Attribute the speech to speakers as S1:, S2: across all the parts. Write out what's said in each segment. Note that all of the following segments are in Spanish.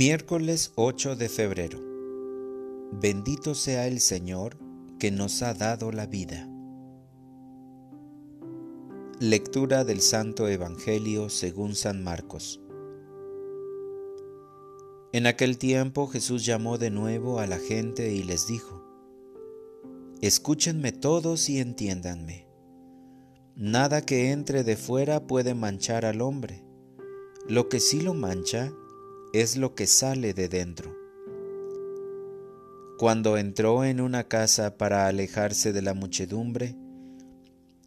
S1: Miércoles 8 de febrero. Bendito sea el Señor que nos ha dado la vida. Lectura del Santo Evangelio según San Marcos. En aquel tiempo Jesús llamó de nuevo a la gente y les dijo, Escúchenme todos y entiéndanme. Nada que entre de fuera puede manchar al hombre. Lo que sí lo mancha es lo que sale de dentro. Cuando entró en una casa para alejarse de la muchedumbre,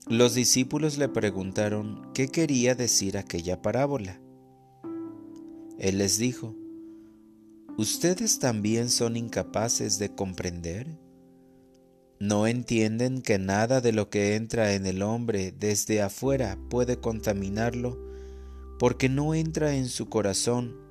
S1: los discípulos le preguntaron qué quería decir aquella parábola. Él les dijo, ¿Ustedes también son incapaces de comprender? ¿No entienden que nada de lo que entra en el hombre desde afuera puede contaminarlo porque no entra en su corazón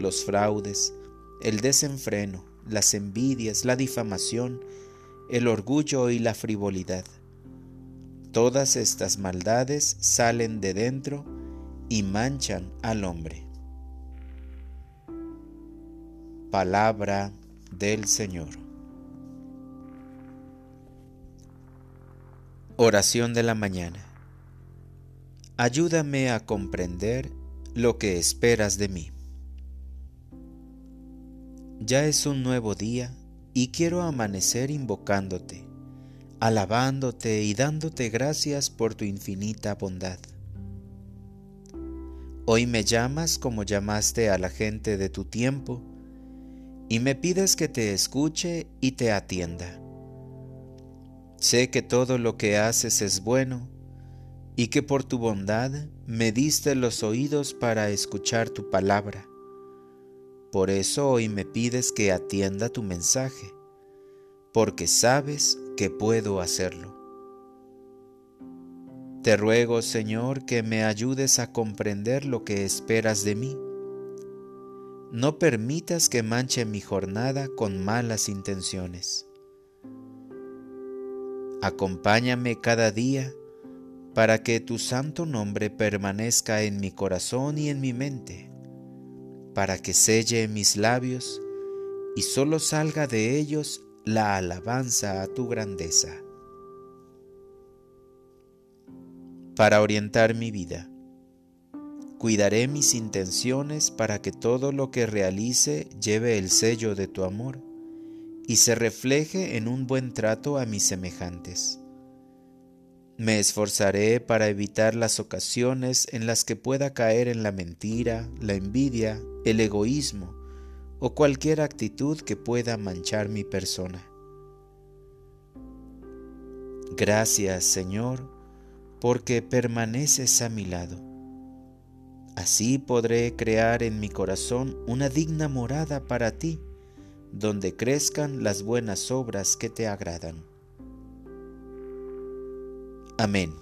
S1: los fraudes, el desenfreno, las envidias, la difamación, el orgullo y la frivolidad. Todas estas maldades salen de dentro y manchan al hombre. Palabra del Señor. Oración de la mañana. Ayúdame a comprender lo que esperas de mí. Ya es un nuevo día y quiero amanecer invocándote, alabándote y dándote gracias por tu infinita bondad. Hoy me llamas como llamaste a la gente de tu tiempo y me pides que te escuche y te atienda. Sé que todo lo que haces es bueno y que por tu bondad me diste los oídos para escuchar tu palabra por eso hoy me pides que atienda tu mensaje, porque sabes que puedo hacerlo. Te ruego, Señor, que me ayudes a comprender lo que esperas de mí. No permitas que manche mi jornada con malas intenciones. Acompáñame cada día para que tu santo nombre permanezca en mi corazón y en mi mente para que selle mis labios y solo salga de ellos la alabanza a tu grandeza. Para orientar mi vida, cuidaré mis intenciones para que todo lo que realice lleve el sello de tu amor y se refleje en un buen trato a mis semejantes. Me esforzaré para evitar las ocasiones en las que pueda caer en la mentira, la envidia, el egoísmo o cualquier actitud que pueda manchar mi persona. Gracias, Señor, porque permaneces a mi lado. Así podré crear en mi corazón una digna morada para ti, donde crezcan las buenas obras que te agradan. Amém.